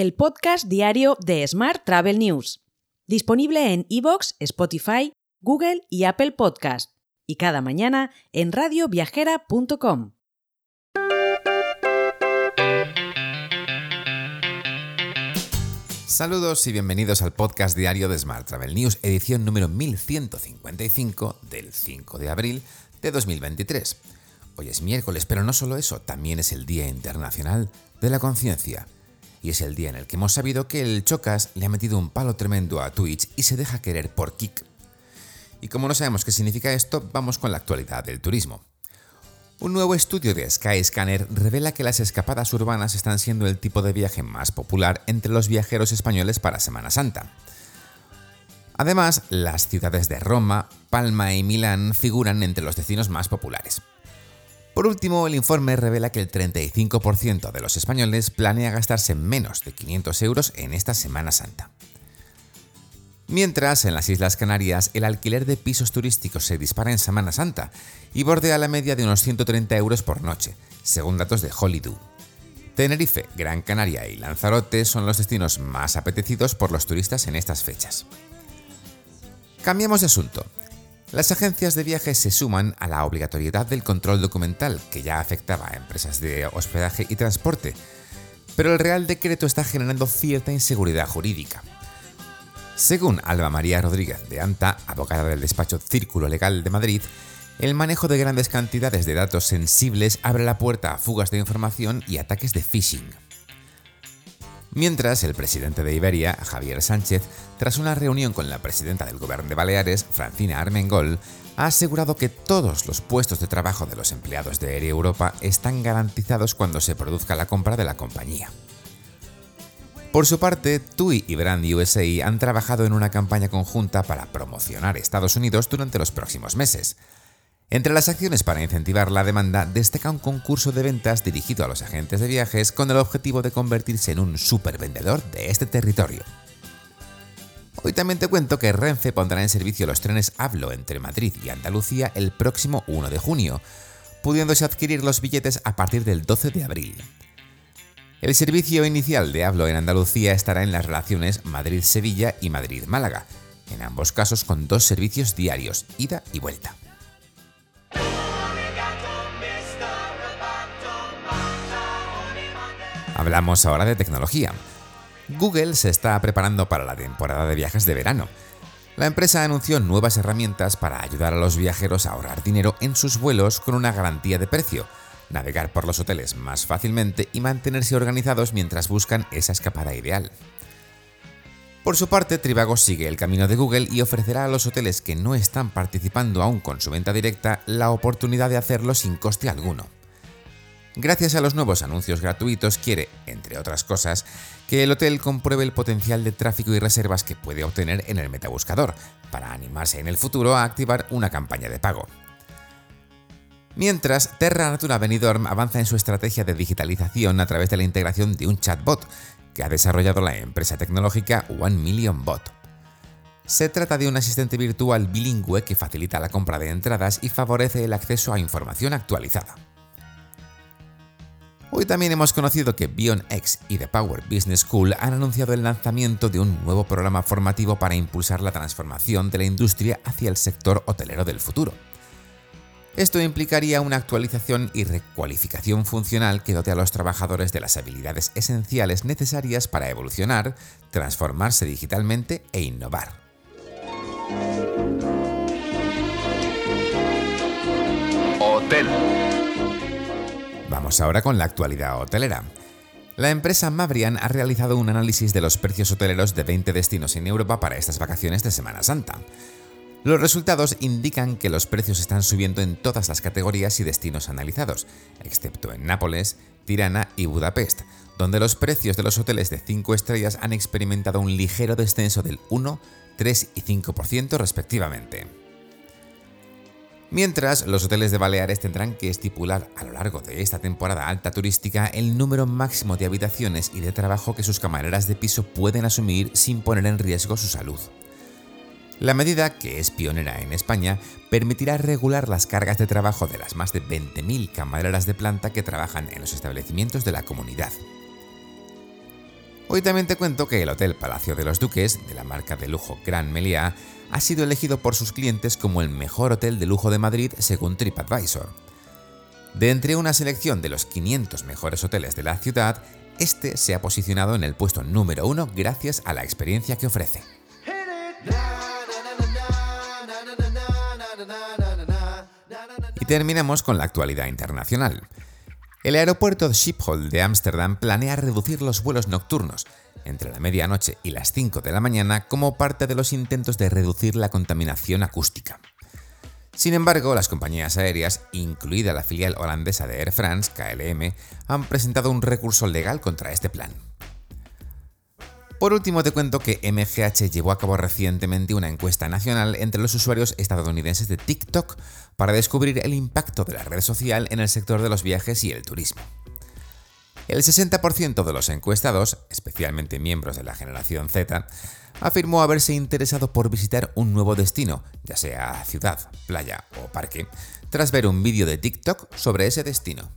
el podcast diario de Smart Travel News, disponible en iVoox, Spotify, Google y Apple Podcast, y cada mañana en radioviajera.com. Saludos y bienvenidos al podcast diario de Smart Travel News, edición número 1155 del 5 de abril de 2023. Hoy es miércoles, pero no solo eso, también es el Día Internacional de la Conciencia. Y es el día en el que hemos sabido que el Chocas le ha metido un palo tremendo a Twitch y se deja querer por Kik. Y como no sabemos qué significa esto, vamos con la actualidad del turismo. Un nuevo estudio de Skyscanner revela que las escapadas urbanas están siendo el tipo de viaje más popular entre los viajeros españoles para Semana Santa. Además, las ciudades de Roma, Palma y Milán figuran entre los destinos más populares. Por último, el informe revela que el 35% de los españoles planea gastarse menos de 500 euros en esta Semana Santa. Mientras, en las Islas Canarias, el alquiler de pisos turísticos se dispara en Semana Santa y bordea la media de unos 130 euros por noche, según datos de Holidoo. Tenerife, Gran Canaria y Lanzarote son los destinos más apetecidos por los turistas en estas fechas. Cambiamos de asunto. Las agencias de viajes se suman a la obligatoriedad del control documental que ya afectaba a empresas de hospedaje y transporte, pero el Real Decreto está generando cierta inseguridad jurídica. Según Alba María Rodríguez de Anta, abogada del despacho Círculo Legal de Madrid, el manejo de grandes cantidades de datos sensibles abre la puerta a fugas de información y ataques de phishing. Mientras, el presidente de Iberia, Javier Sánchez, tras una reunión con la presidenta del Gobierno de Baleares, Francina Armengol, ha asegurado que todos los puestos de trabajo de los empleados de Air Europa están garantizados cuando se produzca la compra de la compañía. Por su parte, TUI y Brand USA han trabajado en una campaña conjunta para promocionar Estados Unidos durante los próximos meses, entre las acciones para incentivar la demanda destaca un concurso de ventas dirigido a los agentes de viajes con el objetivo de convertirse en un supervendedor de este territorio. Hoy también te cuento que Renfe pondrá en servicio los trenes Hablo entre Madrid y Andalucía el próximo 1 de junio, pudiéndose adquirir los billetes a partir del 12 de abril. El servicio inicial de Hablo en Andalucía estará en las relaciones Madrid-Sevilla y Madrid-Málaga, en ambos casos con dos servicios diarios, ida y vuelta. Hablamos ahora de tecnología. Google se está preparando para la temporada de viajes de verano. La empresa anunció nuevas herramientas para ayudar a los viajeros a ahorrar dinero en sus vuelos con una garantía de precio, navegar por los hoteles más fácilmente y mantenerse organizados mientras buscan esa escapada ideal. Por su parte, Trivago sigue el camino de Google y ofrecerá a los hoteles que no están participando aún con su venta directa la oportunidad de hacerlo sin coste alguno. Gracias a los nuevos anuncios gratuitos quiere, entre otras cosas, que el hotel compruebe el potencial de tráfico y reservas que puede obtener en el metabuscador, para animarse en el futuro a activar una campaña de pago. Mientras, Terra Natura Benidorm avanza en su estrategia de digitalización a través de la integración de un chatbot que ha desarrollado la empresa tecnológica One Million Bot. Se trata de un asistente virtual bilingüe que facilita la compra de entradas y favorece el acceso a información actualizada. Hoy también hemos conocido que BeyondX y The Power Business School han anunciado el lanzamiento de un nuevo programa formativo para impulsar la transformación de la industria hacia el sector hotelero del futuro. Esto implicaría una actualización y recualificación funcional que dote a los trabajadores de las habilidades esenciales necesarias para evolucionar, transformarse digitalmente e innovar. Hotel. Vamos ahora con la actualidad hotelera. La empresa Mabrian ha realizado un análisis de los precios hoteleros de 20 destinos en Europa para estas vacaciones de Semana Santa. Los resultados indican que los precios están subiendo en todas las categorías y destinos analizados, excepto en Nápoles, Tirana y Budapest, donde los precios de los hoteles de 5 estrellas han experimentado un ligero descenso del 1, 3 y 5% respectivamente. Mientras, los hoteles de Baleares tendrán que estipular a lo largo de esta temporada alta turística el número máximo de habitaciones y de trabajo que sus camareras de piso pueden asumir sin poner en riesgo su salud. La medida, que es pionera en España, permitirá regular las cargas de trabajo de las más de 20.000 camareras de planta que trabajan en los establecimientos de la comunidad. Hoy también te cuento que el Hotel Palacio de los Duques, de la marca de lujo Gran Meliá, ha sido elegido por sus clientes como el mejor hotel de lujo de Madrid según TripAdvisor. De entre una selección de los 500 mejores hoteles de la ciudad, este se ha posicionado en el puesto número uno gracias a la experiencia que ofrece. Y terminamos con la actualidad internacional. El aeropuerto Schiphol de Ámsterdam planea reducir los vuelos nocturnos entre la medianoche y las 5 de la mañana como parte de los intentos de reducir la contaminación acústica. Sin embargo, las compañías aéreas, incluida la filial holandesa de Air France, KLM, han presentado un recurso legal contra este plan. Por último, te cuento que MGH llevó a cabo recientemente una encuesta nacional entre los usuarios estadounidenses de TikTok para descubrir el impacto de la red social en el sector de los viajes y el turismo. El 60% de los encuestados, especialmente miembros de la generación Z, afirmó haberse interesado por visitar un nuevo destino, ya sea ciudad, playa o parque, tras ver un vídeo de TikTok sobre ese destino.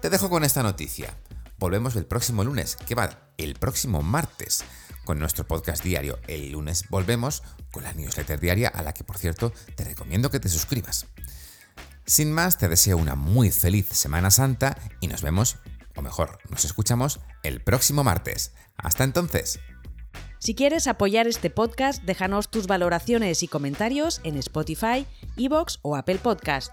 Te dejo con esta noticia. Volvemos el próximo lunes, que va el próximo martes, con nuestro podcast diario. El lunes volvemos con la newsletter diaria a la que, por cierto, te recomiendo que te suscribas. Sin más, te deseo una muy feliz Semana Santa y nos vemos, o mejor, nos escuchamos el próximo martes. Hasta entonces. Si quieres apoyar este podcast, déjanos tus valoraciones y comentarios en Spotify, Evox o Apple Podcast.